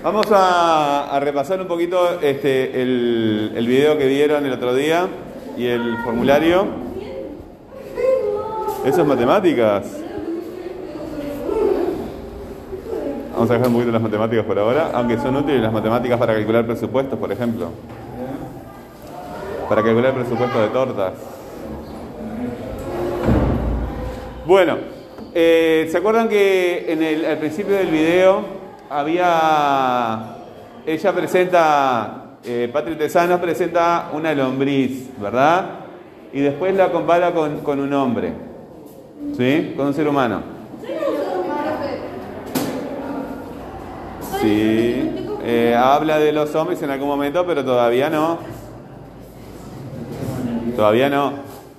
Vamos a, repasar un poquito este, el, video que vieron el otro día y el formulario. Eso es matemáticas. Vamos a dejar un poquito las matemáticas por ahora, aunque son útiles las matemáticas para calcular presupuestos, por ejemplo. Para calcular el presupuesto de tortas. Bueno, eh, ¿se acuerdan que en el, al principio del video había. Ella presenta, eh, Patrick Tesanos presenta una lombriz, ¿verdad? Y después la compara con, con un hombre, ¿sí? Con un ser humano. Sí, eh, habla de los hombres en algún momento, pero todavía no. Todavía no.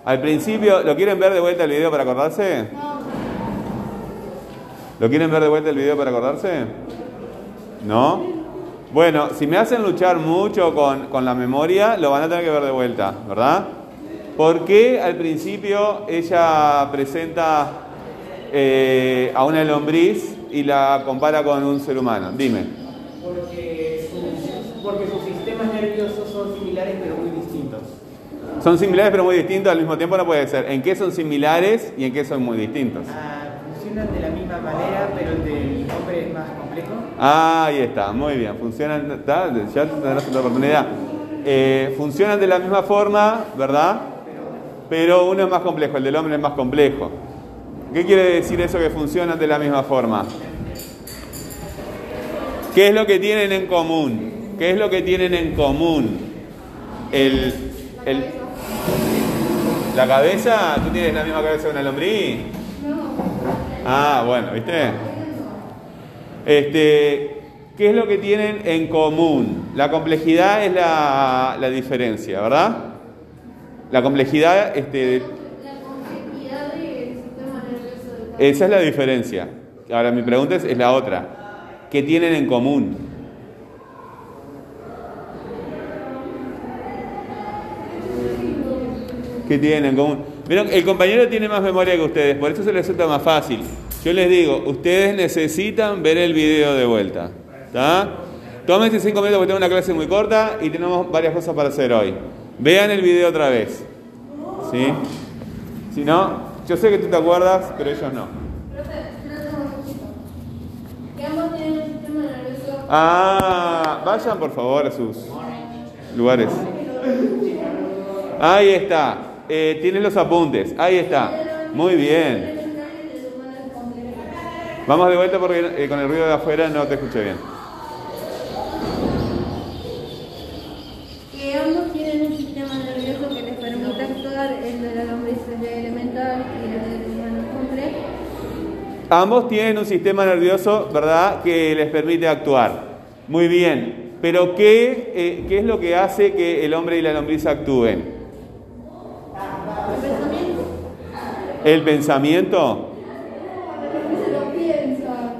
Al principio, ¿lo quieren ver de vuelta el video para acordarse? ¿Lo quieren ver de vuelta el video para acordarse? ¿No? Bueno, si me hacen luchar mucho con, con la memoria, lo van a tener que ver de vuelta, ¿verdad? ¿Por qué al principio ella presenta eh, a una lombriz y la compara con un ser humano? Dime. Porque, sus- porque sus sistemas nerviosos son similares pero muy distintos. Son similares pero muy distintos, al mismo tiempo no puede ser. ¿En qué son similares y en qué son muy distintos? Ah, funcionan de la misma manera, pero el del hombre es más complejo. Ahí está, muy bien. Funcionan, ¿está? ya tendrás otra oportunidad. Eh, funcionan de la misma forma, ¿verdad? Pero uno es más complejo, el del hombre es más complejo. ¿Qué quiere decir eso que funcionan de la misma forma? ¿Qué es lo que tienen en común? ¿Qué es lo que tienen en común? El, el- la cabeza, ¿tú tienes la misma cabeza que una lombriz? Ah, bueno, ¿viste? Este, ¿Qué es lo que tienen en común? La complejidad es la, la diferencia, ¿verdad? La complejidad, este, esa es la diferencia. Ahora mi pregunta es, es la otra. ¿Qué tienen en común? ¿Qué tienen en común? Vieron, el compañero tiene más memoria que ustedes, por eso se les resulta más fácil. Yo les digo, ustedes necesitan ver el video de vuelta. ¿Está? Tómense cinco minutos porque tengo una clase muy corta y tenemos varias cosas para hacer hoy. Vean el video otra vez. ¿Sí? Si no, yo sé que tú te acuerdas, pero ellos no. Ah, vayan por favor a sus lugares. Ahí está. Eh, los apuntes. Ahí está. Muy bien. Vamos de vuelta porque eh, con el ruido de afuera no te escuché bien. Que ambos tienen un sistema nervioso que les permite actuar. El de la lombriz es de elemental y el del humano es complejo. Ambos tienen un sistema nervioso, ¿verdad?, que les permite actuar. Muy bien. Pero ¿qué, eh, ¿qué es lo que hace que el hombre y la lombriz actúen? El pensamiento. ¿El pensamiento?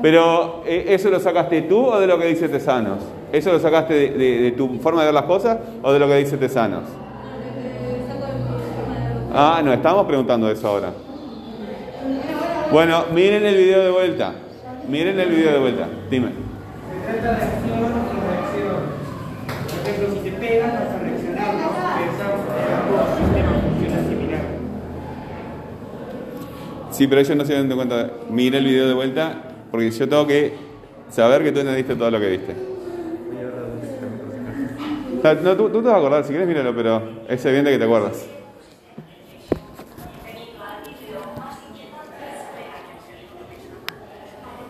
Pero, eh, ¿eso lo sacaste tú o de lo que dice Tesanos? ¿Eso lo sacaste de, tu forma de ver las cosas o de lo que dice Tesanos? Sistema. Ah, no, estamos preguntando eso ahora. Bueno, miren el video de vuelta. Miren el video de vuelta. Dime. Se trata de acción reacción. Por ejemplo, si te pegan, vas a reaccionar, no vas a pensar porque ambos sistemas funcionan similar. Sí, pero ellos no se dan cuenta. Mira el video de vuelta porque yo tengo que saber que tú entendiste todo lo que viste. Ta- No, tú, tú te vas a acordar, si quieres míralo, pero es evidente que te acuerdas.